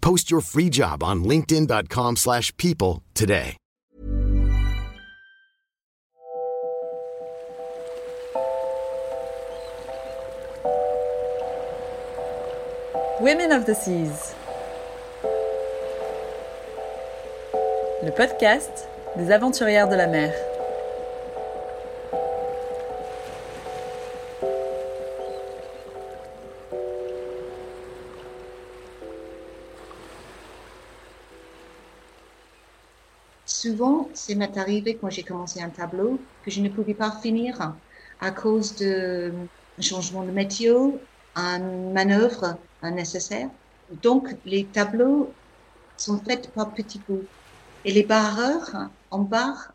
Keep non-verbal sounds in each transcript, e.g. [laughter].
Post your free job on linkedin.com/people slash people today. Women of the Seas. Le podcast des aventurières de la mer. Souvent, c'est m'est arrivé quand j'ai commencé un tableau que je ne pouvais pas finir à cause de changement de météo, une manœuvre nécessaire. Donc, les tableaux sont faits par petits bouts. Et les barreurs, on barre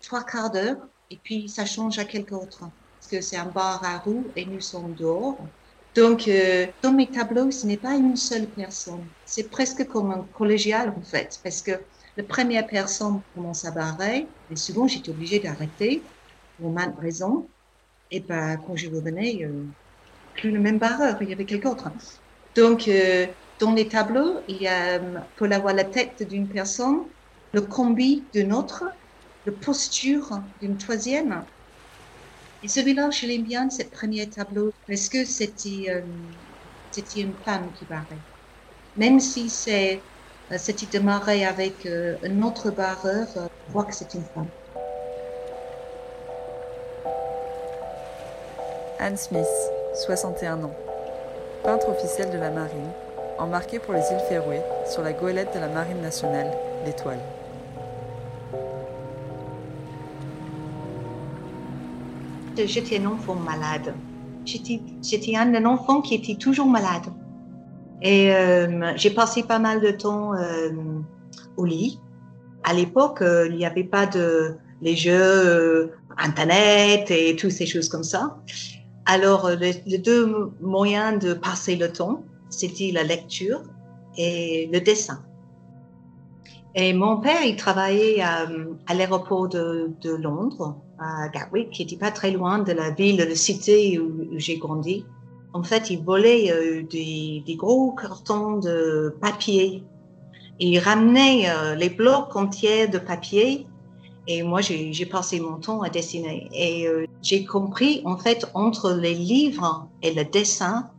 trois quarts d'heure et puis ça change à quelque autre. Parce que c'est un bar à roue et nous sommes dehors. Donc, euh, dans mes tableaux, ce n'est pas une seule personne. C'est presque comme un collégial, en fait. Parce que la première personne commence à barrer et souvent j'étais obligée d'arrêter pour maintes raisons. Et ben, quand je revenais, euh, plus le même barreur, il y avait quelqu'un d'autre. Donc, euh, dans les tableaux, il y a, euh, pour avoir la tête d'une personne, le combi d'une autre, la posture d'une troisième. Et celui-là, je l'aime bien, ce premier tableau, parce que c'était euh, une femme qui barrait. Même si c'est euh, c'était démarré avec euh, un autre barreur, euh, je vois que c'est une femme. Anne Smith, 61 ans. Peintre officiel de la marine, embarquée pour les îles Féroé sur la goélette de la marine nationale, l'Étoile. J'étais un enfant malade. J'étais j'étais un enfant qui était toujours malade. Et euh, j'ai passé pas mal de temps euh, au lit. À l'époque, euh, il n'y avait pas de les jeux Internet et toutes ces choses comme ça. Alors, les, deux moyens de passer le temps, c'était la lecture et le dessin. Et mon père, il travaillait à, l'aéroport de, Londres, à Gatwick, qui n'était pas très loin de la ville, de la cité où j'ai grandi. En fait, il volait euh, des, gros cartons de papier. Il ramenait euh, les blocs entiers de papier. Et moi, j'ai passé mon temps à dessiner. Et euh, j'ai compris, en fait, entre les livres et le dessin,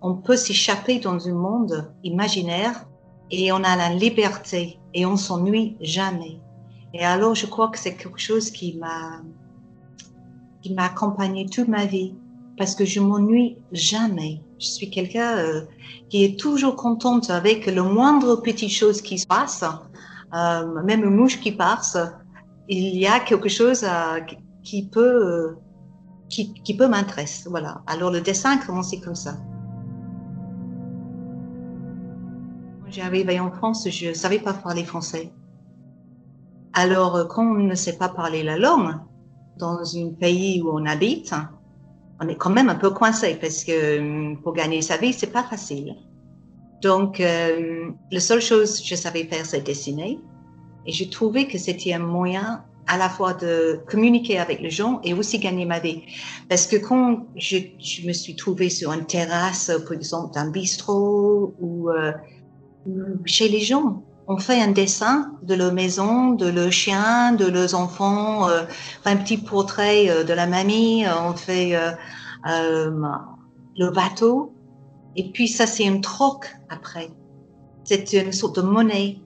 on peut s'échapper dans un monde imaginaire et on a la liberté et on s'ennuie jamais. Et alors, je crois que c'est quelque chose qui m'a qui m'a accompagné toute ma vie parce que je m'ennuie jamais. Je suis quelqu'un euh, qui est toujours contente avec le moindre petite chose qui se passe, euh, même une mouche qui passe. Il y a quelque chose euh, qui peut qui, peut m'intéresser. Voilà. Alors le dessin a commencé comme ça. Quand j'arrivais en France, je savais pas parler français. Alors quand on ne sait pas parler la langue dans un pays où on habite, on est quand même un peu coincé parce que pour gagner sa vie, c'est pas facile. Donc, euh, la seule chose que je savais faire, c'est dessiner. Et j'ai trouvé que c'était un moyen à la fois de communiquer avec les gens et aussi gagner ma vie. Parce que quand je, je me suis trouvée sur une terrasse, par exemple, d'un bistrot ou euh, chez les gens, on fait un dessin de leur maison, de leur chien, de leurs enfants, euh, un petit portrait euh, de la mamie, euh, on fait euh, le bateau, et puis ça c'est un troc après. C'est une sorte de monnaie.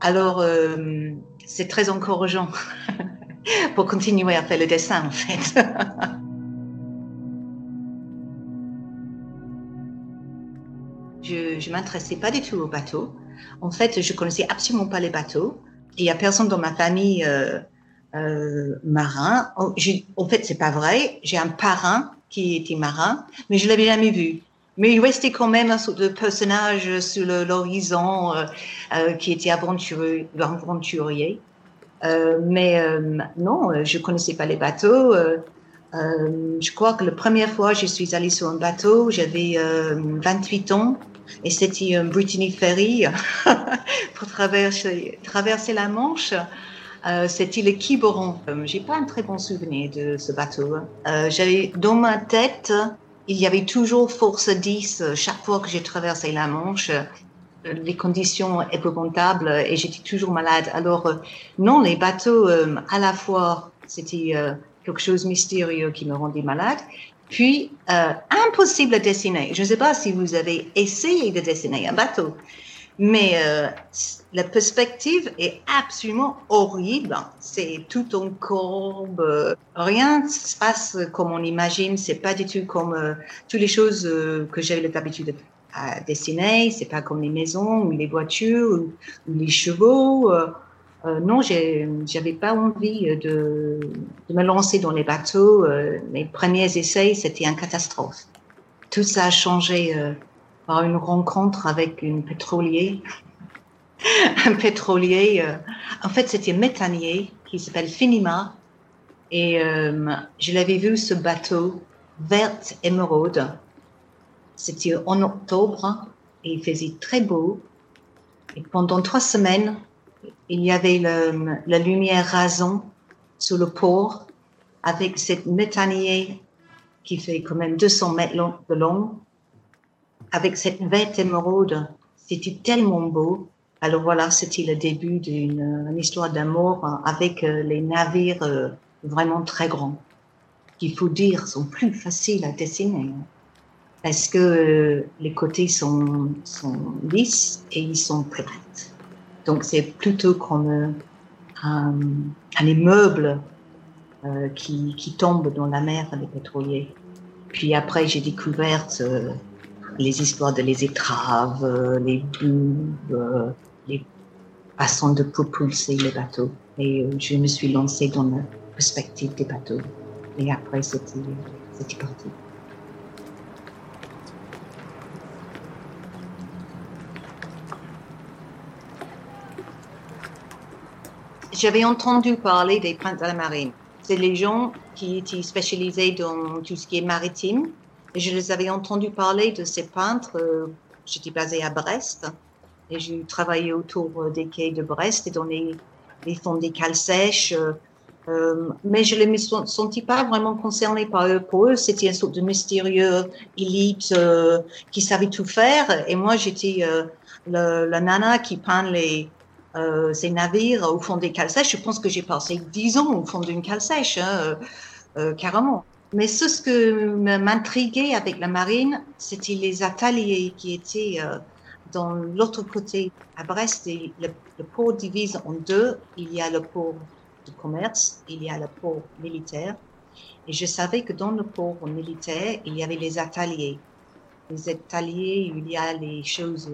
Alors, c'est très encourageant [laughs] pour continuer à faire le dessin, en fait. [laughs] m'intéressais pas du tout aux bateaux. En fait, je connaissais absolument pas les bateaux. Il y a personne dans ma famille euh, euh, marin. Oh, en fait, c'est pas vrai. J'ai un parrain qui était marin, mais je l'avais jamais vu. Mais il restait quand même un sorte de personnage sur l'horizon euh, qui était aventurier. aventurier. Mais non, je connaissais pas les bateaux. je crois que la première fois je suis allée sur un bateau, j'avais 28 ans et c'était un Brittany Ferry [laughs] pour traverser, traverser la Manche. Euh, c'était le Quiberon. Euh, j'ai pas un très bon souvenir de ce bateau. Euh, j'avais dans ma tête, il y avait toujours force 10 chaque fois que j'ai traversé la Manche. Les conditions épouvantables et j'étais toujours malade. Alors non, les bateaux, à la fois, c'était quelque chose de mystérieux qui me rendait malade. Puis, impossible à dessiner. Je ne sais pas si vous avez essayé de dessiner un bateau. Mais euh, la perspective est absolument horrible. C'est tout en courbe. Rien ne se passe comme on imagine. C'est pas du tout comme euh, toutes les choses euh, que j'avais l'habitude à dessiner. C'est pas comme les maisons ou les voitures ou, les chevaux. Non, j'avais pas envie de, de, me lancer dans les bateaux. mes premiers essais, c'était une catastrophe. Tout ça a changé par une rencontre avec une pétrolier. [laughs] un pétrolier, euh, en fait, c'était un méthanier qui s'appelle Finima. Et euh, je l'avais vu ce bateau vert émeraude. C'était en octobre et il faisait très beau. Et pendant trois semaines, il y avait la lumière rason sur le port avec cette méthanier qui fait quand même 200 mètres de long avec cette vête émeraude. C'était tellement beau. Alors voilà, c'était le début d'une histoire d'amour avec euh, les navires euh, vraiment très grands, qu'il faut dire sont plus faciles à dessiner hein. parce que euh, les côtés sont, sont lisses et ils sont plates. Donc c'est plutôt comme un, un immeuble qui, qui, tombe dans la mer des pétroliers. Puis après, j'ai découvert les histoires de les étraves, euh, les bulbes, euh, les façons de propulser les bateaux. Et euh, je me suis lancée dans la perspective des bateaux. Et après, c'était parti. J'avais entendu parler des princes de la marine. C'est les gens qui étaient spécialisés dans tout ce qui est maritime et je les avais entendus parler de ces peintres. Euh, j'étais basée à Brest et j'ai travaillé autour euh, des quais de Brest et dans les, fonds des cales sèches. Euh, mais je ne me sentis pas vraiment concernée par eux. Pour eux, c'était une sorte de mystérieux euh, qui savait tout faire. Et moi, j'étais la nana qui peint les, ces navires au fond des cales sèches. Je pense que j'ai passé dix ans au fond d'une cale sèche, hein, carrément. Mais ce que m'intriguait avec la marine, c'était les ateliers qui étaient euh, dans l'autre côté. À Brest, le, port divise en deux. Il y a le port de commerce, il y a le port militaire. Et je savais que dans le port militaire, il y avait les ateliers. Les ateliers, il y a les choses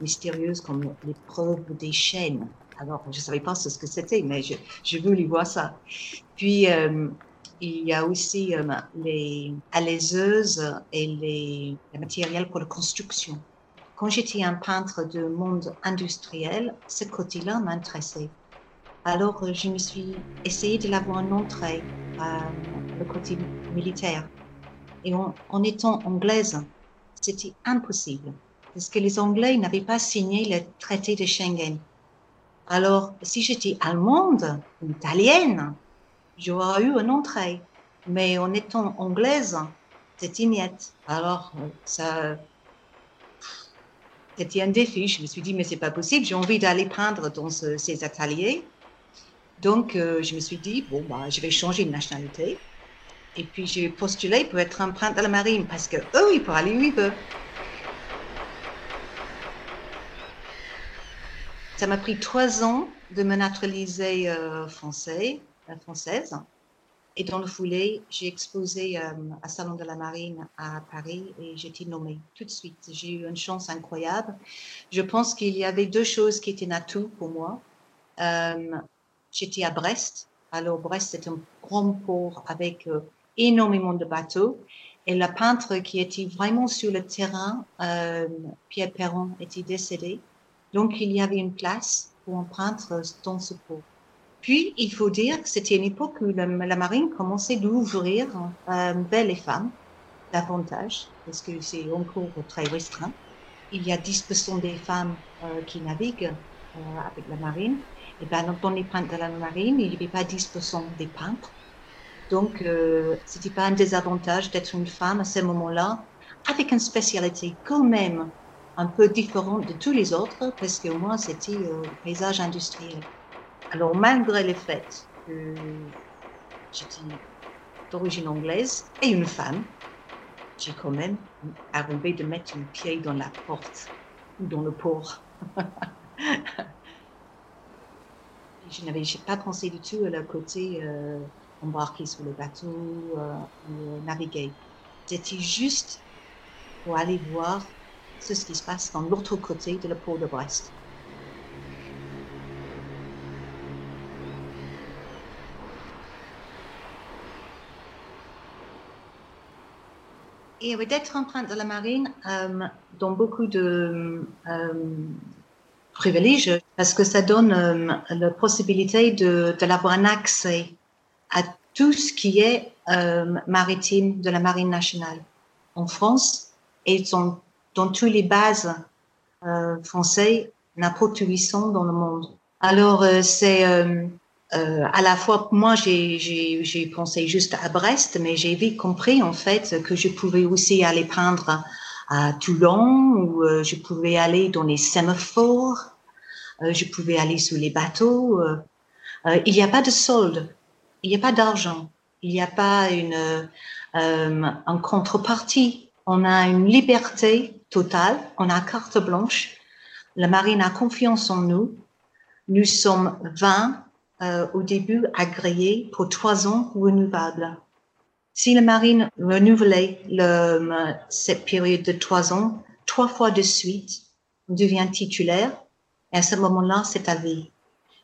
mystérieuses comme les preuves des chaînes. Alors, je ne savais pas ce que c'était, mais je, je voulais voir ça. Puis, euh, il y a aussi euh, les alaiseuses et les, matériels pour la construction. Quand j'étais un peintre de monde industriel, ce côté-là m'intéressait. Alors, je me suis essayé de l'avoir en entrée, à le côté militaire. Et en, étant anglaise, c'était impossible, parce que les Anglais n'avaient pas signé le traité de Schengen. Alors, si j'étais allemande italienne, j'aurais eu une entrée. Mais en étant anglaise, c'était niette. Alors, ça, c'était un défi. Je me suis dit, mais c'est pas possible, j'ai envie d'aller peindre dans ces ateliers. Donc, euh, je me suis dit, bon, bah, je vais changer de nationalité. Et puis, j'ai postulé pour être un peintre de la marine parce que eux, ils peuvent aller où ils veulent. Ça m'a pris trois ans de me naturaliser euh, euh, française. Et dans le foulée, j'ai exposé euh, à Salon de la Marine à Paris et j'ai été nommée tout de suite. J'ai eu une chance incroyable. Je pense qu'il y avait deux choses qui étaient un pour moi. Euh, J'étais à Brest. Alors Brest, c'est un grand port avec énormément de bateaux. Et le peintre qui était vraiment sur le terrain, Pierre Perron, était décédé. Donc il y avait une place pour un peintre dans ce port. Puis, il faut dire que c'était une époque où la, marine commençait d'ouvrir euh, vers les femmes davantage, parce que c'est encore très restreint. Il y a 10% des femmes euh, qui naviguent euh, avec la marine. Et ben, dans les peintres de la marine, il n'y avait pas 10% des peintres. Donc, euh, c'était pas un désavantage d'être une femme à ce moment-là, avec une spécialité quand même un peu différente de tous les autres, parce que moi, c'était euh, le paysage industriel. Alors, malgré le fait que j'étais d'origine anglaise et une femme, j'ai quand même arrivé de mettre un pied dans la porte ou dans le port. [laughs] je n'avais pas pensé du tout à le côté euh, embarquer sur le bateau euh, ou naviguer. C'était juste pour aller voir ce qui se passe dans l'autre côté de le port de Brest. Et d'être empreinte de la marine euh, dans beaucoup de euh, privilèges parce que ça donne euh, la possibilité de, de un accès à tout ce qui est euh, maritime de la marine nationale en France et dans, dans toutes les bases euh, françaises, sont dans le monde. Alors euh, c'est euh, euh, à la fois, moi, j'ai, pensé juste à Brest, mais j'ai vite compris, en fait, que je pouvais aussi aller peindre à Toulon, ou euh, je pouvais aller dans les sémaphores, euh, je pouvais aller sur les bateaux. il n'y a pas de solde, il n'y a pas d'argent, il n'y a pas une, contrepartie. On a une liberté totale, on a carte blanche. La marine a confiance en nous. Nous sommes 20 euh, au début agréé pour trois ans renouvelables. Si la marine renouvelait le, cette période de trois ans, trois fois de suite, on devient titulaire et à ce moment-là, c'est à vie.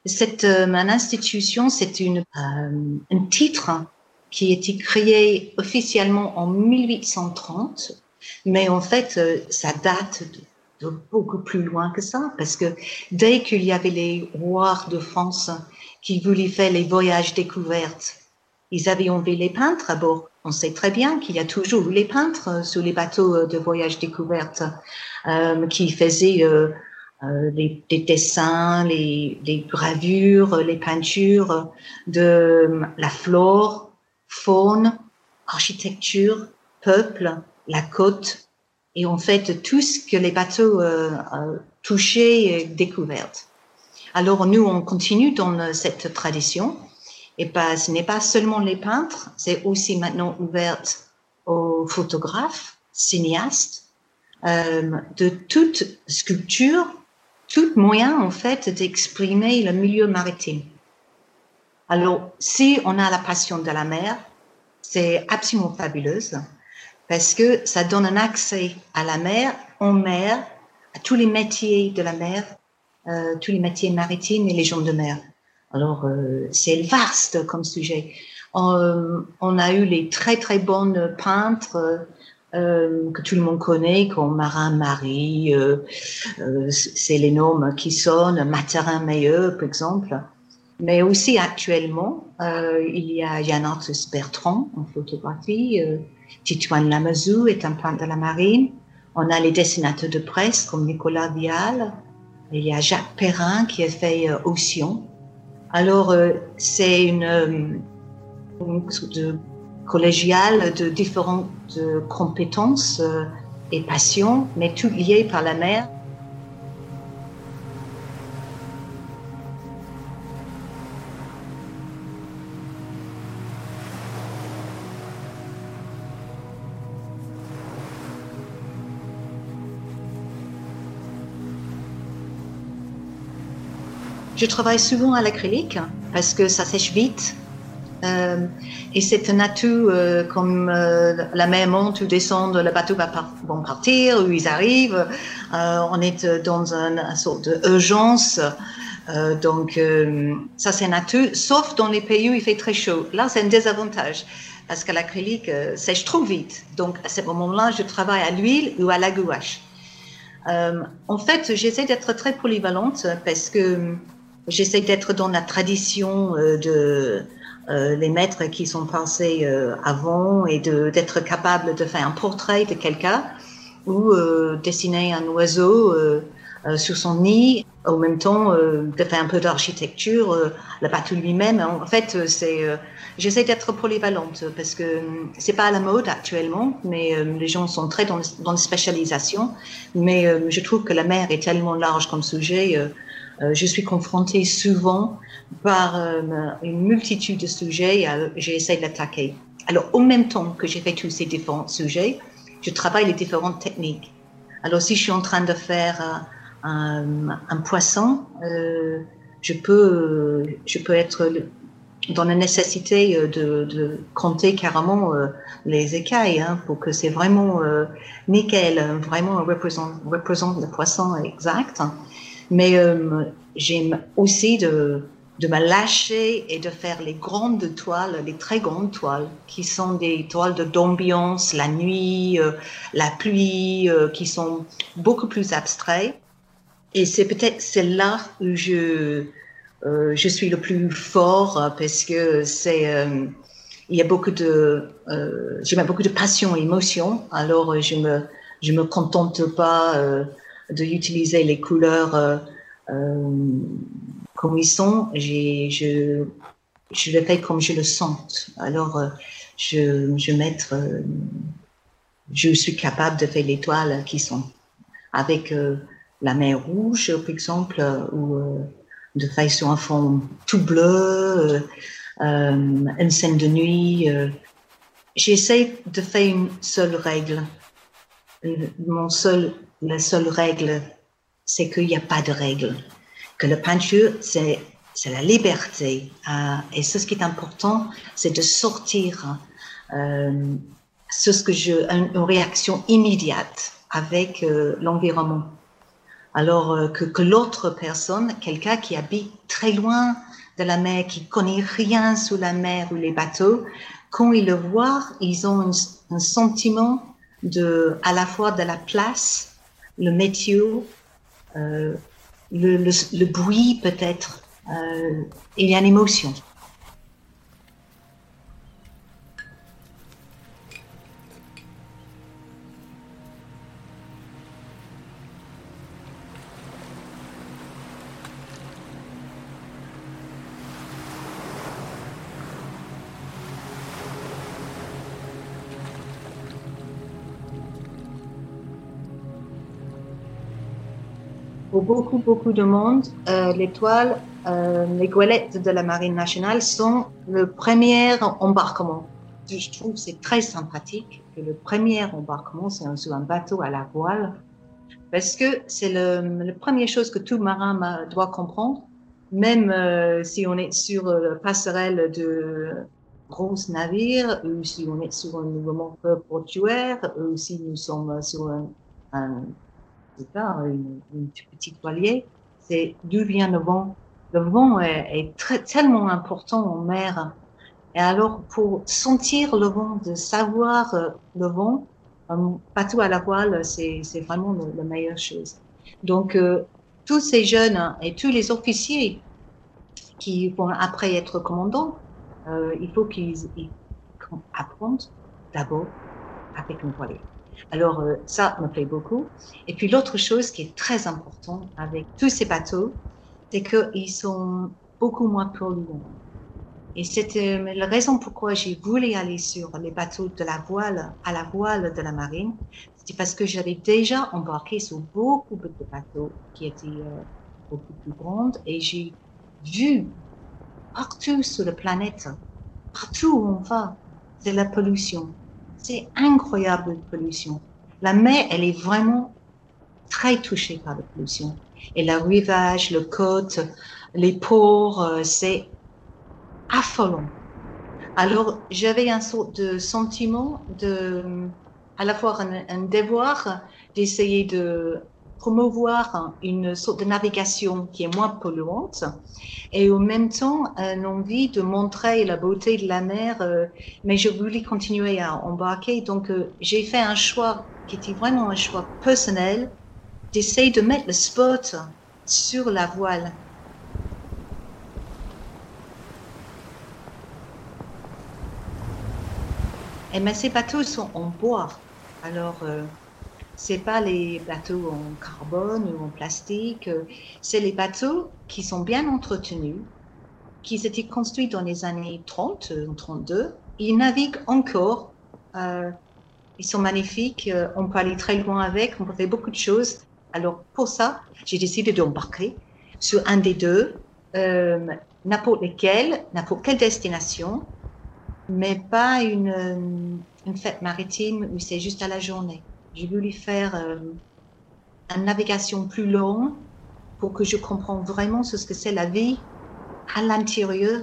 Cette euh, institution, c'est une euh, un titre qui a été créé officiellement en 1830, mais en fait, euh, ça date de, beaucoup plus loin que ça, parce que dès qu'il y avait les rois de France qui voulaient faire les voyages découvertes. Ils avaient enlevé les peintres à bord. On sait très bien qu'il y a toujours les peintres sur les bateaux de voyage découvertes euh, qui faisaient euh, euh, les, les, dessins, les, gravures, les peintures de la flore, faune, architecture, peuple, la côte, et en fait tout ce que les bateaux euh, touchaient et découvertes. Alors nous, on continue dans cette tradition. Et pas, ce n'est pas seulement les peintres, c'est aussi maintenant ouvert aux photographes, cinéastes, euh, de toute sculpture, tout moyen en fait d'exprimer le milieu maritime. Alors, si on a la passion de la mer, c'est absolument fabuleuse parce que ça donne un accès à la mer, en mer, à tous les métiers de la mer, euh, tous les métiers maritimes et les gens de mer. Alors, euh, c'est vaste comme sujet. On, on, a eu les très très bonnes peintres euh, que tout le monde connaît, comme Marin Marie, euh, c'est les noms qui sonnent, Materin Meilleux, par exemple. Mais aussi actuellement, il y a Yann Bertrand en photographie, Titouane Lamazou est un peintre de la marine. On a les dessinateurs de presse comme Nicolas Vial, il y a Jacques Perrin qui a fait euh, Ocean. Alors, euh, c'est une, euh, une de collégiale de différentes compétences et passions, mais tout lié par la mer. Je travaille souvent à l'acrylique parce que ça sèche vite. Euh, et c'est un atout euh, comme euh, la mer monte ou descend, le bateau va partir, ou ils arrivent. On est dans une, une sorte d'urgence. donc, ça, c'est un atout, sauf dans les pays où il fait très chaud. Là, c'est un désavantage parce que l'acrylique sèche trop vite. Donc, à ce moment-là, je travaille à l'huile ou à la gouache. en fait, j'essaie d'être très polyvalente parce que J'essaie d'être dans la tradition euh, de euh, les maîtres qui sont passés euh, avant et d'être capable de faire un portrait de quelqu'un ou dessiner un oiseau sur son nid, en même temps de faire un peu d'architecture, le bateau lui-même. En fait, c'est j'essaie d'être polyvalente parce que c'est pas à la mode actuellement, mais les gens sont très dans, dans la spécialisation. Mais je trouve que la mer est tellement large comme sujet je suis confrontée souvent par euh, une multitude de sujets et j'essaie de l'attaquer. Alors, en même temps que j'ai fait tous ces différents sujets, je travaille les différentes techniques. Alors, si je suis en train de faire euh, un, poisson, euh, je peux, être dans la nécessité de, compter carrément euh, les écailles hein, pour que c'est vraiment euh, nickel, vraiment représente, représente le poisson exact. Mais euh, j'aime aussi de, de me lâcher et de faire les grandes toiles, les très grandes toiles, qui sont des toiles d'ambiance, la nuit, euh, la pluie, euh, qui sont beaucoup plus abstraits. Et c'est peut-être c'est là où je euh, je suis le plus fort parce que c'est il y a beaucoup de j'ai beaucoup de passion, émotion. Alors je me je me contente pas d'utiliser les couleurs euh, euh, comme ils sont. je, je le fais comme je le sens. Alors, euh, je, je mettre, je suis capable de faire les toiles qui sont avec la mer rouge, par exemple, ou de faire sur un fond tout bleu, une scène de nuit. J'essaie de faire une seule règle. Mon seul la seule règle, c'est qu'il n'y a pas de règle. Que la peinture, c'est, la liberté. Euh, et ce qui est important, c'est de sortir euh, ce que je, une, réaction immédiate avec euh, l'environnement. Alors que, que l'autre personne, quelqu'un qui habite très loin de la mer, qui connaît rien sous la mer ou les bateaux, quand ils le voient, ils ont un, un sentiment de, à la fois de la place le météo, euh, le, le, le, bruit peut-être. Euh, il y a une. Pour beaucoup, beaucoup de monde, euh, les toiles, euh, les goélettes de la Marine nationale sont le premier embarquement. Je trouve c'est très sympathique que le premier embarquement, c'est sur un bateau à la voile, parce que c'est la première chose que tout marin doit comprendre, même euh, si on est sur la passerelle de gros navires, ou si on est sur un mouvement portuaire, ou si nous sommes sur un une, une petit voilier, c'est d'où vient le vent. Le vent est, tellement important en mer. Et alors, pour sentir le vent, de savoir euh, le vent, un bateau à la voile, c'est vraiment la meilleure chose. Donc, euh, tous ces jeunes et tous les officiers qui vont après être commandants, euh, il faut qu'ils apprennent d'abord avec un voilier. Alors euh, ça me plaît beaucoup. Et puis l'autre chose qui est très importante avec tous ces bateaux, c'est qu'ils sont beaucoup moins polluants. Et c'était la raison pourquoi j'ai voulu aller sur les bateaux de la voile, à la voile de la marine. C'est parce que j'avais déjà embarqué sur beaucoup de bateaux qui étaient euh, beaucoup plus grands et j'ai vu partout sur la planète, partout où on va, c'est la pollution. C'est incroyable la pollution. La mer, elle est vraiment très touchée par la pollution. Et la rivage, le côte, les ports, c'est affolant. Alors, j'avais un sort de sentiment de, à la fois un, devoir d'essayer de promouvoir une sorte de navigation qui est moins polluante et en même temps une envie de montrer la beauté de la mer, euh, mais je voulais continuer à embarquer. Donc, euh, j'ai fait un choix qui était vraiment un choix personnel d'essayer de mettre le spot sur la voile. Et mais ces bateaux sont en bois. Alors, euh, c'est pas les bateaux en carbone ou en plastique. Euh, c'est les bateaux qui sont bien entretenus, qui étaient construits dans les années 30 ou 32. Ils naviguent encore. Euh, ils sont magnifiques. Euh, on peut aller très loin avec. On peut faire beaucoup de choses. Alors, pour ça, j'ai décidé d'embarquer sur un des deux, euh, n'importe lequel, n'importe quelle destination, mais pas une, euh, une fête maritime où c'est juste à la journée. J'ai voulu faire euh, une navigation plus longue pour que je comprenne vraiment ce que c'est la vie à l'intérieur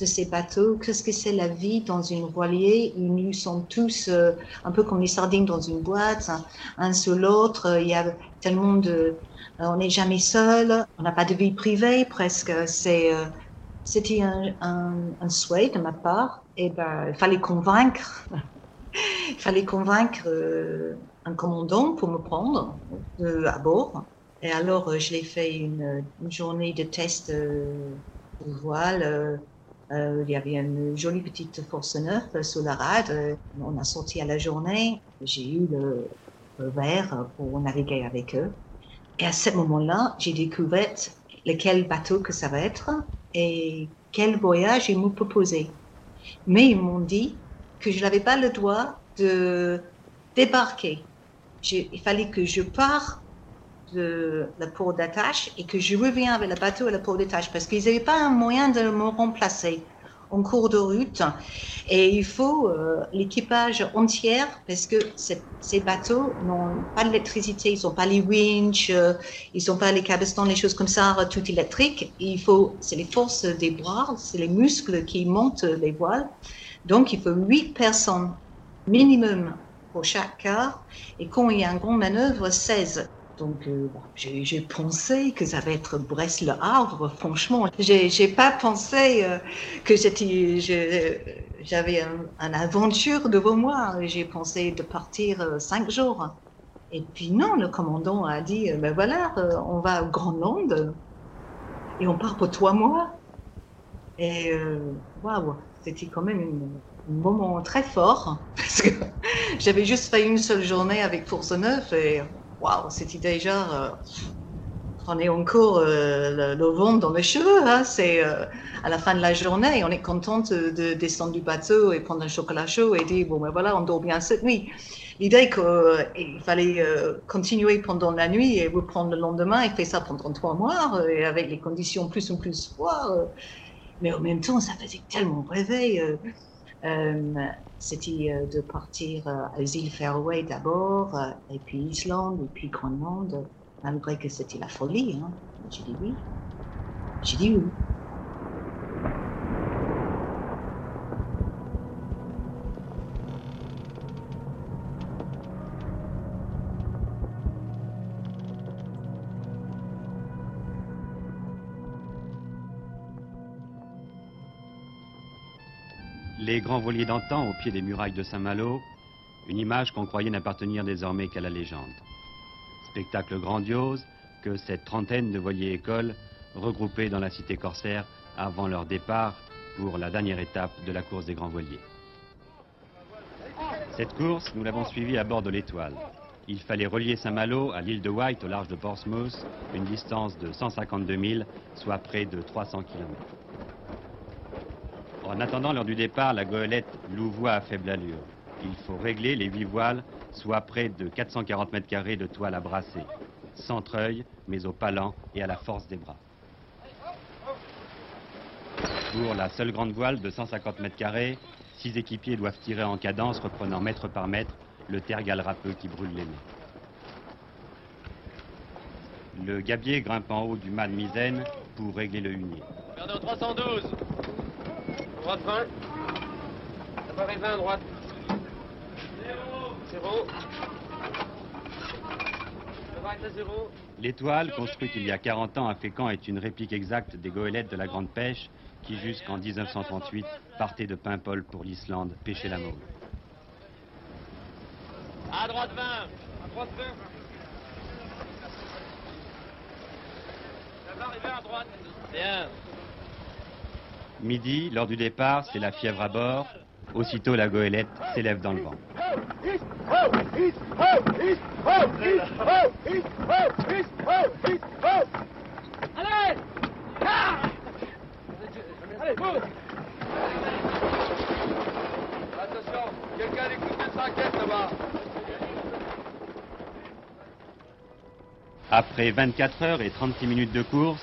de ces bateaux, qu'est-ce que c'est la vie dans une voilier où nous sommes tous euh, un peu comme les sardines dans une boîte, un, sur l'autre, il y a tellement de... on n'est jamais seul, on n'a pas de vie privée presque, c'était un, un, un, souhait de ma part et ben, il fallait convaincre, [laughs] il fallait convaincre euh, un commandant pour me prendre euh, à bord. Et alors, euh, je l'ai fait une, journée de test de voile. il y avait une jolie petite force neuve sur la rade. on a sorti à la journée. J'ai eu le, le verre pour naviguer avec eux. Et à ce moment-là, j'ai découvert lequel bateau que ça va être et quel voyage ils m'ont proposé. Mais ils m'ont dit que je n'avais pas le droit de débarquer. Il fallait que je parte de la port d'attache et que je reviens avec le bateau à la port d'attache parce qu'ils n'avaient pas un moyen de me remplacer en cours de route. Et il faut euh, l'équipage entier parce que ces bateaux n'ont pas d'électricité, ils n'ont pas les winches, euh, ils n'ont pas les cabestons, les choses comme ça, tout électrique. il faut, c'est les forces des bras, c'est les muscles qui montent les voiles. Donc il faut huit personnes minimum pour chaque quart. Et quand il y a un grand manœuvre, 16. Donc, euh, j'ai pensé que ça va être Brest-le Havre, franchement. J'ai pas pensé euh, que j'avais une un aventure devant moi. J'ai pensé de partir euh, cinq jours. Et puis non, le commandant a dit, ben voilà, on va au Groenland et on part pour trois mois. Et waouh, c'était quand même une, un moment très fort [laughs] parce que j'avais juste fait une seule journée avec Force Neuf et waouh, c'était déjà. Euh, on est encore euh, le, vent dans les cheveux. Hein, c'est euh, à la fin de la journée, on est contente de descendre du bateau et prendre un chocolat chaud et dire bon ben voilà, on dort bien cette nuit. L'idée qu'il fallait continuer pendant la nuit et reprendre le lendemain et faire ça pendant trois mois et avec les conditions plus en plus froides. mais en même temps, ça faisait tellement rêver. C'était euh, de partir euh, aux îles Faroé d'abord, euh, et puis Islande, et puis Groenland, malgré que c'était la folie. Hein. J'ai dit oui. J'ai dit oui. Les grands voiliers d'antan au pied des murailles de Saint-Malo, une image qu'on croyait n'appartenir désormais qu'à la légende. Spectacle grandiose que cette trentaine de voiliers écoles regroupés dans la cité corsaire avant leur départ pour la dernière étape de la course des grands voiliers. Cette course, nous l'avons suivie à bord de l'Étoile. Il fallait relier Saint-Malo à l'île de White au large de Portsmouth, une distance de 152 000, soit près de 300 km. En attendant l'heure du départ, la goélette louvoie à faible allure. Il faut régler les huit voiles, soit près de 440 mètres carrés de toile à brasser, sans treuil, mais au palan et à la force des bras. Pour la seule grande voile de 150 mètres carrés, six équipiers doivent tirer en cadence, reprenant mètre par mètre le tergal râpeux qui brûle les nez. Le gabier grimpe en haut du mât de misaine pour régler le hunier. Perdant 312. Droite 20. Appareil 20 droite. Zéro. Zéro. L'étoile, construite il y a 40 ans à Fécamp, est une réplique exacte des goélettes de la Grande Pêche qui, jusqu'en 1938, partaient de Paimpol pour l'Islande pêcher la mauve. À droite 20. À droite 20. Ça va arriver à droite. Bien. Midi, lors du départ, c'est la fièvre à bord. Aussitôt, la goélette s'élève dans le vent. Allez Attention, quelqu'un écoute le 5 là-bas. Après 24 heures et 36 minutes de course,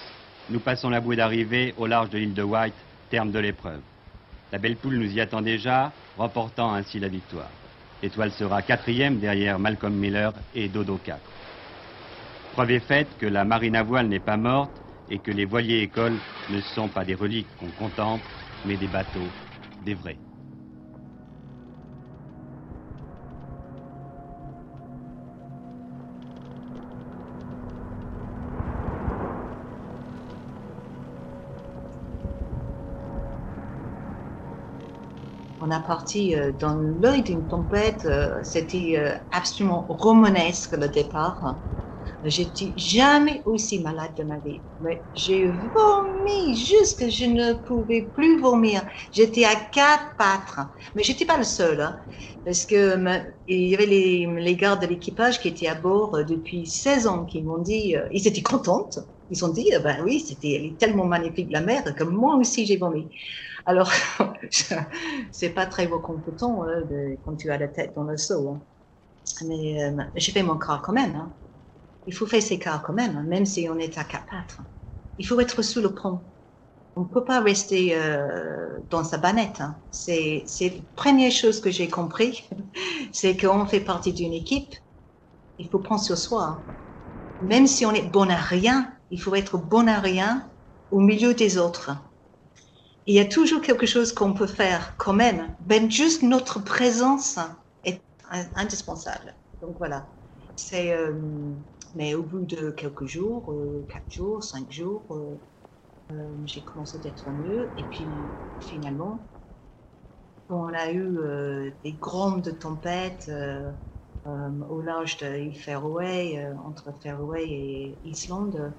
nous passons la bouée d'arrivée au large de l'île de White, terme de l'épreuve. La belle poule nous y attend déjà, remportant ainsi la victoire. L'étoile sera quatrième derrière Malcolm Miller et Dodo 4. Preuve est faite que la marine à voile n'est pas morte et que les voiliers écoles ne sont pas des reliques qu'on contemple, mais des bateaux, des vrais. A parti euh, dans l'œil d'une tempête. euh, C'était euh, absolument romanesque le départ. J'étais jamais aussi malade de ma vie. Mais j'ai vomi jusque je ne pouvais plus vomir. J'étais à quatre pattes. Mais j'étais pas le seul, hein, parce que il y avait les, gardes de l'équipage qui étaient à bord depuis 16 ans qui m'ont dit, ils étaient contentes. Ils ont dit, ben oui, c'était tellement magnifique la mer que moi aussi j'ai vomi. Alors, [laughs] je- c'est pas très compétent hein, quand tu as la tête dans le seau. hein. Mais euh, j'ai fait mon quart quand même. hein. Il faut faire ses quarts quand même, hein, même si on est à quatre pattes. Il faut être sous le pont. On ne peut pas rester euh, dans sa banette. C'est c'est la première chose que j'ai compris, [laughs] c'est qu'on fait partie d'une équipe. Il faut prendre sur soi. Même si on est bon à rien, il faut être bon à rien au milieu des autres. Il y a toujours quelque chose qu'on peut faire quand même, mais juste notre présence est in- indispensable. Donc voilà. C'est, euh, mais au bout de quelques jours, euh, quatre jours, cinq jours, euh, euh, j'ai commencé d'être mieux. Et puis finalement, on a eu euh, des grandes tempêtes euh, au large de Faroé, entre Faroé et Islande.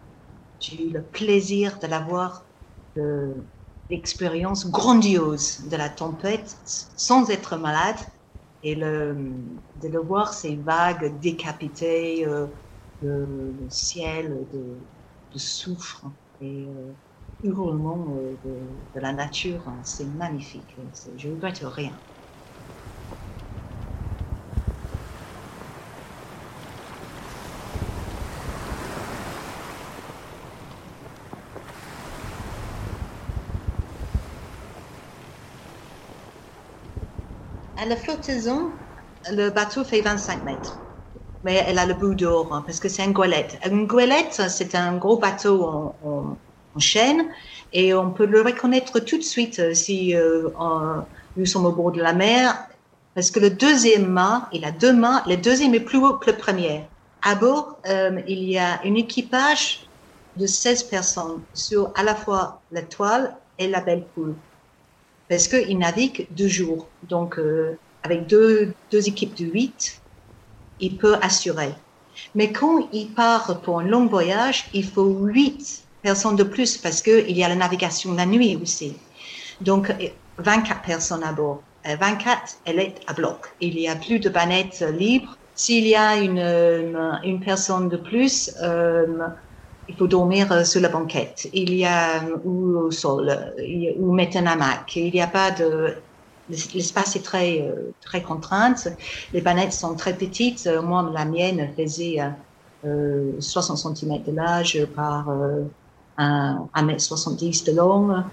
J'ai eu le plaisir de l'avoir de l'expérience grandiose de la tempête sans être malade et le, de le voir ces vagues décapitées, euh, le, ciel de, de soufre et euh, hurlement euh, de, la nature, hein. c'est magnifique. Je regrette rien. À la flottaison, le bateau fait 25 mètres. Mais elle a le bout d'or, hein, parce que c'est une goélette. Une goélette, c'est un gros bateau en, en- chaîne, et on peut le reconnaître tout de suite euh, si euh, nous sommes au bord de la mer, parce que le deuxième mât, il a deux mâts, le deuxième est plus haut que le premier. À bord, euh, il y a un équipage de 16 personnes sur à la fois la toile et la belle poule parce qu'il navigue deux jours. Donc, euh, avec deux, deux équipes de huit, il peut assurer. Mais quand il part pour un long voyage, il faut huit personnes de plus parce qu'il y a la navigation la nuit aussi. Donc, euh, 24 personnes à bord. Euh, 24, elle est à bloc. Il y a plus de bannettes euh, libres. S'il y a une, euh, une personne de plus, euh, il faut dormir euh, sur la banquette. Il y a euh, ou au sol, euh, ou mettre un hamac. Il n'y a pas de l'espace est très très contrainte. Les bannettes sont très petites. Moi, la mienne faisait euh, 60 cm de large par euh, un 1m70 de long.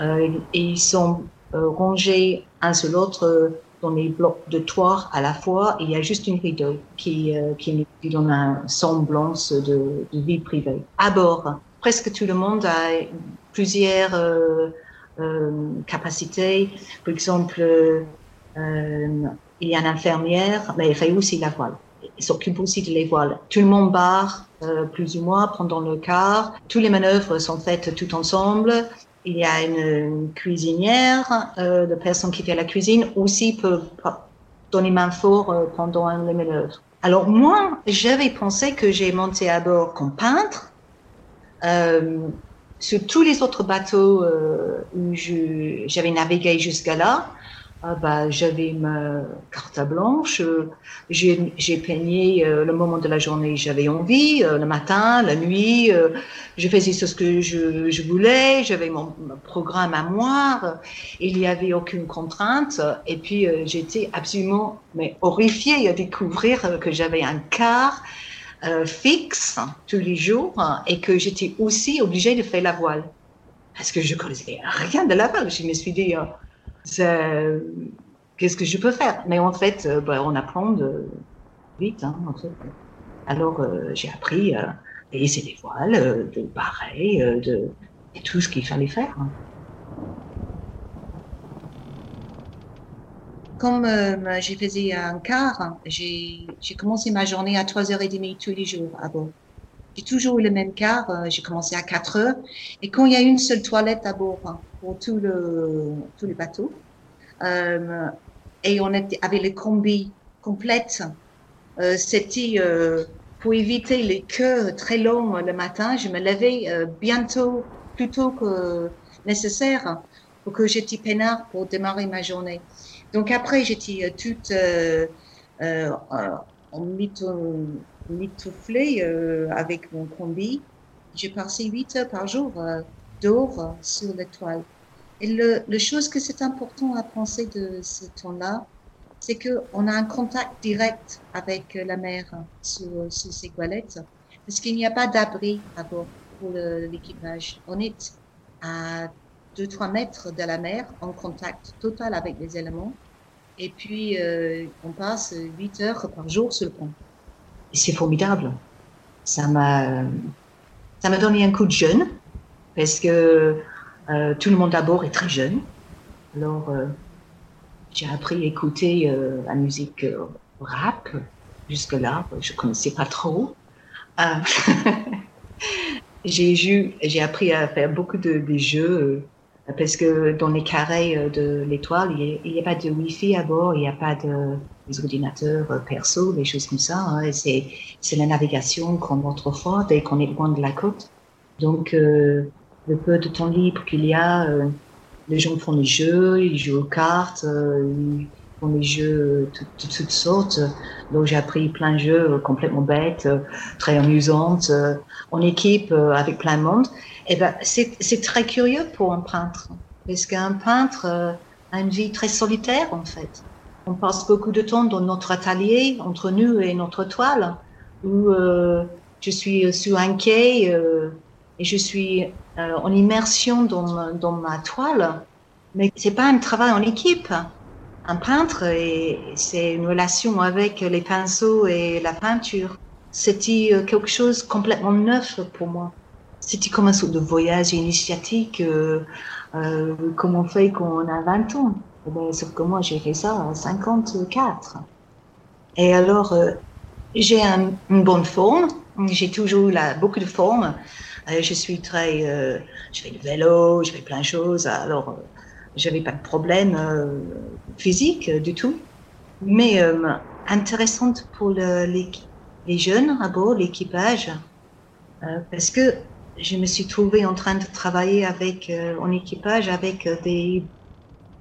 Euh, et ils sont rangés un sur l'autre dans les blocs de toit à la fois. Il y a juste une rideau qui, euh, qui donne un semblance de, vie privée. À bord, presque tout le monde a plusieurs euh, euh, capacités. Par exemple, il y a une infirmière, mais elle fait aussi la voile. Elle s'occupe aussi de les voiles. Tout le monde barre plus ou moins pendant le quart. Toutes les manœuvres sont faites tout ensemble. Il y a une, cuisinière, euh, la personne qui fait la cuisine aussi peut donner main fort euh, pendant les manœuvres. Alors moi, j'avais pensé que j'ai monté à bord comme peintre. Euh, sur tous les autres bateaux euh, où j'avais navigué jusqu'à là, ah bah, j'avais ma carte blanche, j'ai peigné euh, le moment de la journée j'avais envie, euh, le matin, la nuit, euh, je faisais ce que je, voulais, j'avais mon, programme à moi, il n'y avait aucune contrainte, et puis j'étais absolument mais horrifiée à découvrir que j'avais un quart fixe tous les jours et que j'étais aussi obligée de faire la voile. Parce que je connaissais rien de la voile. Je me suis dit, qu'est-ce que je peux faire? Mais en fait, euh, bah, on apprend de, vite. Hein, en fait. Alors, euh, j'ai appris à laisser des voiles, euh, de barrer, de, de tout ce qu'il fallait faire. Hein. Comme euh, j'ai faisais un quart, j'ai commencé ma journée à 3h30 tous les jours à bord. J'ai toujours eu le même quart. Euh, j'ai commencé à 4 heures. Et quand il y a une seule toilette à bord hein, pour tout le, tous les bateaux, euh, et on était avec les combis complètes, euh, c'était pour éviter les queues très longues le matin. Je me levais bientôt, plus tôt que nécessaire, pour que j'étais peinard pour démarrer ma journée. Donc après, j'étais toute en mitouflée avec mon combi. J'ai passé 8 heures par jour dehors sur l'étoile. Et le, le chose que c'est important à penser de ce temps-là, c'est qu'on a un contact direct avec la mer sur, sur ces toilettes, parce qu'il n'y a pas d'abri à bord pour l'équipage. On est à 2-3 mètres de la mer, en contact total avec les éléments, et puis euh, on passe 8 heures par jour sur le pont. C'est formidable. Ça m'a, ça m'a donné un coup de jeune, parce que euh, tout le monde à bord est très jeune. Alors, euh, j'ai appris à écouter euh, la musique euh, rap. Jusque-là, je connaissais pas trop. [laughs] j'ai j'ai appris à faire beaucoup de, de jeux parce que dans les carrés de l'étoile, il n'y a, pas de Wi-Fi à bord, il n'y a pas de des ordinateurs perso, des choses comme ça. Hein, c'est la navigation comme autrefois dès qu'on est loin de la côte. Donc euh, le peu de temps libre qu'il y a, euh, les gens font des jeux, ils jouent aux cartes, euh, font des jeux de toutes, sortes. Donc j'ai appris plein de jeux complètement bêtes, très amusantes, en équipe avec plein de monde. Et ben c'est très curieux pour un peintre, parce qu'un peintre a une vie très solitaire en fait. On passe beaucoup de temps dans notre atelier, entre nous et notre toile, où euh, je suis sur un quai euh, et je suis euh, en immersion dans, dans ma toile, mais c'est pas un travail en équipe. Un peintre, c'est une relation avec les pinceaux et la peinture. C'était quelque chose complètement neuf pour moi. C'était comme un sorte de voyage initiatique, euh, euh, comme on fait quand on a 20 ans. Et bien, sauf que moi, j'ai fait ça à 54. Et alors, euh, j'ai un, une bonne forme. J'ai toujours la, beaucoup de forme. Euh, je suis très, euh, je fais du vélo, je fais plein de choses. Alors, euh, j'avais pas de problème physique du tout. Mais intéressante pour le, les, les, jeunes à bord, l'équipage, parce que je me suis trouvée en train de travailler avec en équipage avec des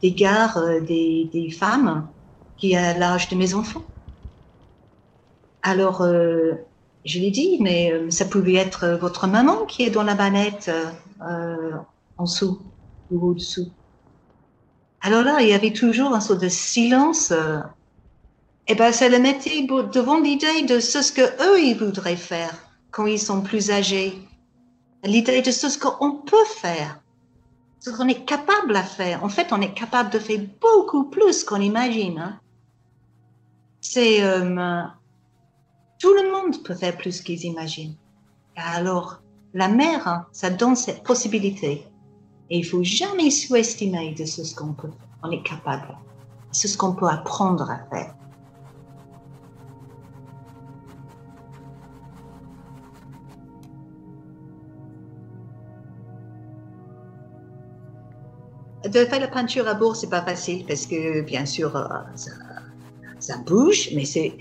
des gares, des, des femmes qui a l'âge de mes enfants. Alors, euh, je lui ai dit, mais euh, ça pouvait être votre maman qui est dans la banette euh, en dessous ou au-dessous. Alors là, il y avait toujours un sort de silence. Euh, et ben, ça le mettait devant l'idée de ce que eux ils voudraient faire quand ils sont plus âgés. L'idée de ce qu'on peut faire. Ce qu'on est capable à faire. En fait, on est capable de faire beaucoup plus qu'on imagine. Hein. C'est euh, tout le monde peut faire plus qu'ils imaginent. Alors, la mer, hein, ça donne cette possibilité. Et il faut jamais sous-estimer de ce qu'on peut, est capable. C'est ce qu'on peut apprendre à faire. De faire la peinture à bord, c'est pas facile parce que, bien sûr, euh, ça, bouge, mais c'est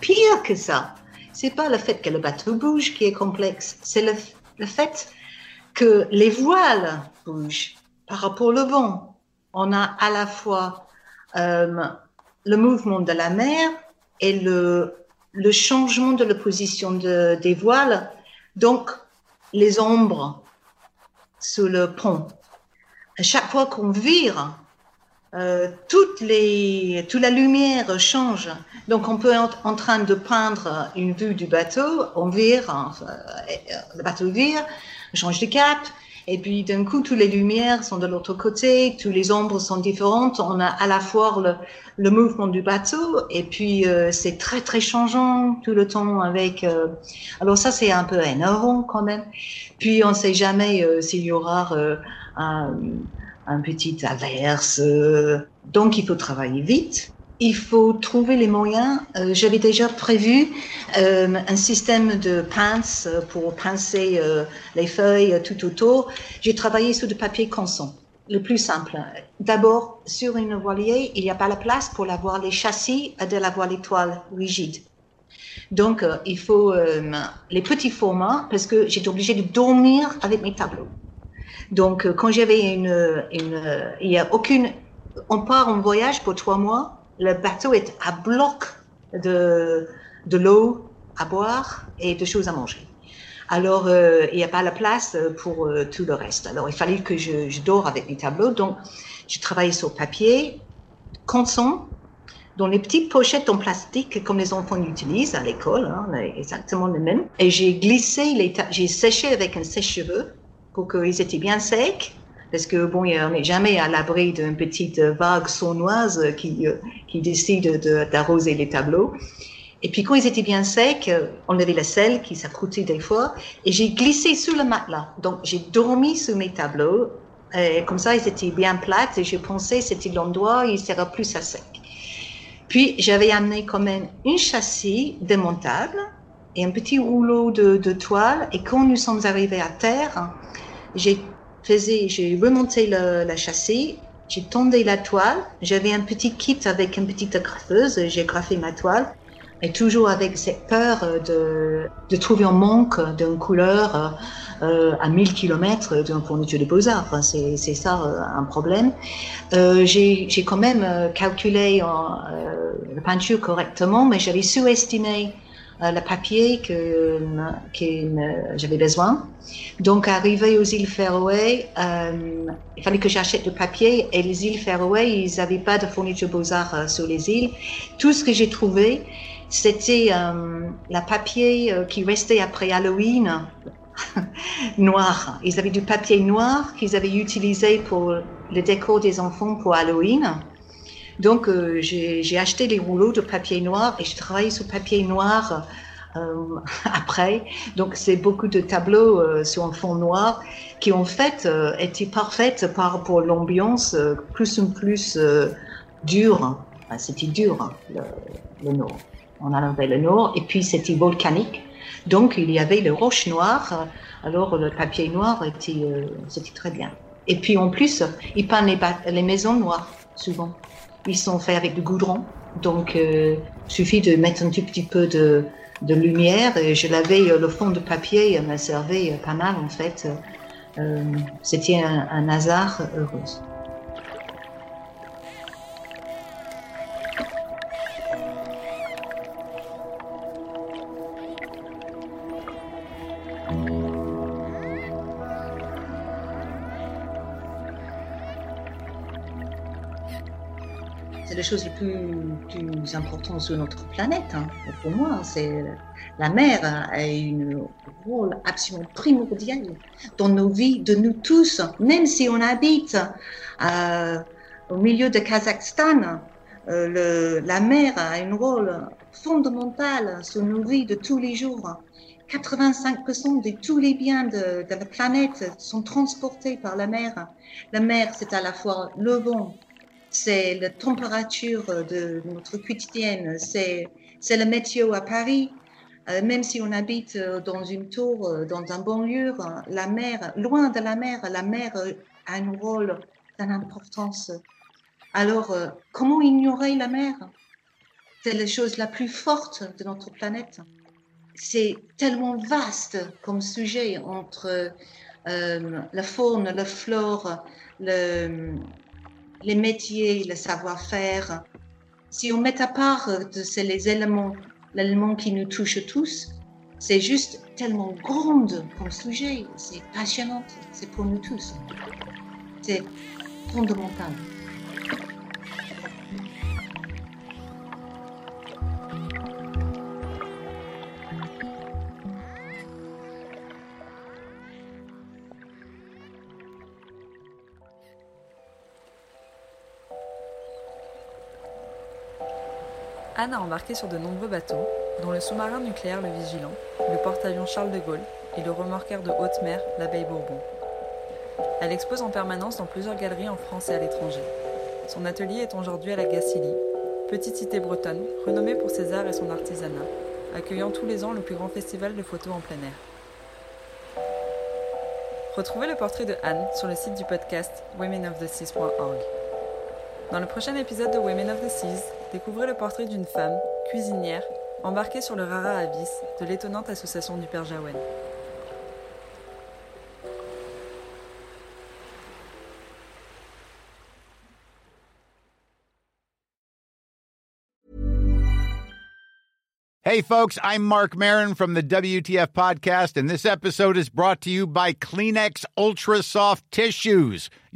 pire que ça. C'est pas le fait que le bateau bouge qui est complexe, c'est le, fait que les voiles bougent par rapport au vent. On a à la fois euh, le mouvement de la mer et le, changement de la position de, des voiles, donc les ombres sous le pont. À chaque fois qu'on vire, euh, toute la lumière change. Donc, on peut être en train de peindre une vue du bateau, on vire, euh, le bateau vire, change de cap, et puis d'un coup, toutes les lumières sont de l'autre côté, toutes les ombres sont différentes. On a à la fois le, le mouvement du bateau, et puis euh, c'est très très changeant tout le temps avec. alors ça, c'est un peu énervant quand même. Puis on ne sait jamais s'il y aura un un petit averse. Euh, donc il faut travailler vite. Il faut trouver les moyens. Euh, j'avais déjà prévu euh, un système de pince pour pincer les feuilles tout autour. J'ai travaillé sur du papier consent, le plus simple. D'abord, sur une voilier, il n'y a pas la place pour avoir les châssis de la voile étoile rigide. Donc, il faut les petits formats parce que j'étais obligée de dormir avec mes tableaux. Donc, euh, quand j'avais une, une, euh, il y a aucune, on part en voyage pour trois mois, le bateau est à bloc de, de l'eau à boire et de choses à manger. Alors, euh, il n'y a pas la place pour tout le reste. Alors, il fallait que je, je dors avec mes tableaux. Donc, je travaillais sur papier, canson, dans les petites pochettes en plastique comme les enfants utilisent à l'école, hein, exactement les mêmes. Et j'ai glissé les, j'ai séché avec un sèche-cheveux pour qu'ils étaient bien secs, parce que bon, on n'est jamais à l'abri d'une petite vague sournoise qui, euh, qui décide d'arroser les tableaux. Et puis quand ils étaient bien secs, on avait la selle qui s'accroutait des fois, et j'ai glissé sous le matelas. Donc j'ai dormi sous mes tableaux, et comme ça ils étaient bien plates, et je pensais c'était l'endroit où il serait plus à sec. Puis j'avais amené quand même une châssis démontable et un petit rouleau de toile, et quand nous sommes arrivés à terre, j'ai j'ai remonté le, la châssis, j'ai tendé la toile, j'avais un petit kit avec une petite graffeuse, j'ai graffé ma toile, et toujours avec cette peur de, de trouver un manque d'une couleur euh, à 1000 km d'un fourniture de beaux-arts. c'est ça euh, un problème. Euh, j'ai quand même euh, calculé euh, la peinture correctement, mais j'avais sous-estimé le papier que, que j'avais besoin. Donc, arrivé aux îles Féroé, euh, il fallait que j'achète du papier et les îles Féroé, ils n'avaient pas de fourniture beaux-arts euh, sur les îles. Tout ce que j'ai trouvé, c'était euh, le papier euh, qui restait après Halloween, [laughs] noir. Ils avaient du papier noir qu'ils avaient utilisé pour le décor des enfants pour Halloween. Donc, euh, j'ai acheté les rouleaux de papier noir et je travaille sur papier noir euh, [laughs] après. Donc, c'est beaucoup de tableaux euh, sur un fond noir qui, en fait, euh, étaient parfaits par rapport à l'ambiance euh, plus en plus dure. Enfin, c'était dur, hein, le, le, nord. On avait le nord et puis c'était volcanique. Donc, il y avait les roches noires. Alors, le papier noir était, c'était très bien. Et puis, en plus, ils peignent les, les maisons noires, souvent. Ils sont faits avec du goudron. Donc, euh, suffit de mettre un tout petit peu de, lumière. Et je l'avais, euh, le fond de papier m'a servi pas mal en fait. Euh, C'était un, un hasard heureux. C'est la chose la plus, plus importante sur notre planète. Hein. Pour moi, c'est la mer a un rôle absolument primordial dans nos vies, de nous tous, même si on habite euh, au milieu de Kazakhstan. Euh, le, la mer a un rôle fondamental sur nos vies de tous les jours. 85% de tous les biens de, de, la planète sont transportés par la mer. La mer, c'est à la fois le vent, c'est la température de notre quotidienne, c'est, le météo à Paris. Euh, même si on habite euh, dans une tour, euh, dans un banlieue, la mer, loin de la mer, la mer a un rôle d'importance. Alors, comment ignorer la mer? C'est la chose la plus forte de notre planète. C'est tellement vaste comme sujet entre euh, la faune, la flore, le, les métiers, le savoir-faire. Si on met à part de ces les éléments, l'élément qui nous touche tous, c'est juste tellement grande comme sujet, c'est passionnant, c'est pour nous tous. C'est fondamental. Anne a embarqué sur de nombreux bateaux, dont le sous-marin nucléaire Le Vigilant, le porte-avions Charles de Gaulle et le remorqueur de haute mer l'Abeille Bourbon. Elle expose en permanence dans plusieurs galeries en France et à l'étranger. Son atelier est aujourd'hui à la Gacilly, petite cité bretonne renommée pour ses arts et son artisanat, accueillant tous les ans le plus grand festival de photos en plein air. Retrouvez le portrait de Anne sur le site du podcast womenoftheseas.org. Dans le prochain épisode de Women of the Seas, découvrez le portrait d'une femme, cuisinière, embarquée sur le Rara Abyss de l'étonnante association du Père Jaouen. Hey, folks, I'm Mark Marin from the WTF Podcast, and this episode is brought to you by Kleenex Ultra Soft Tissues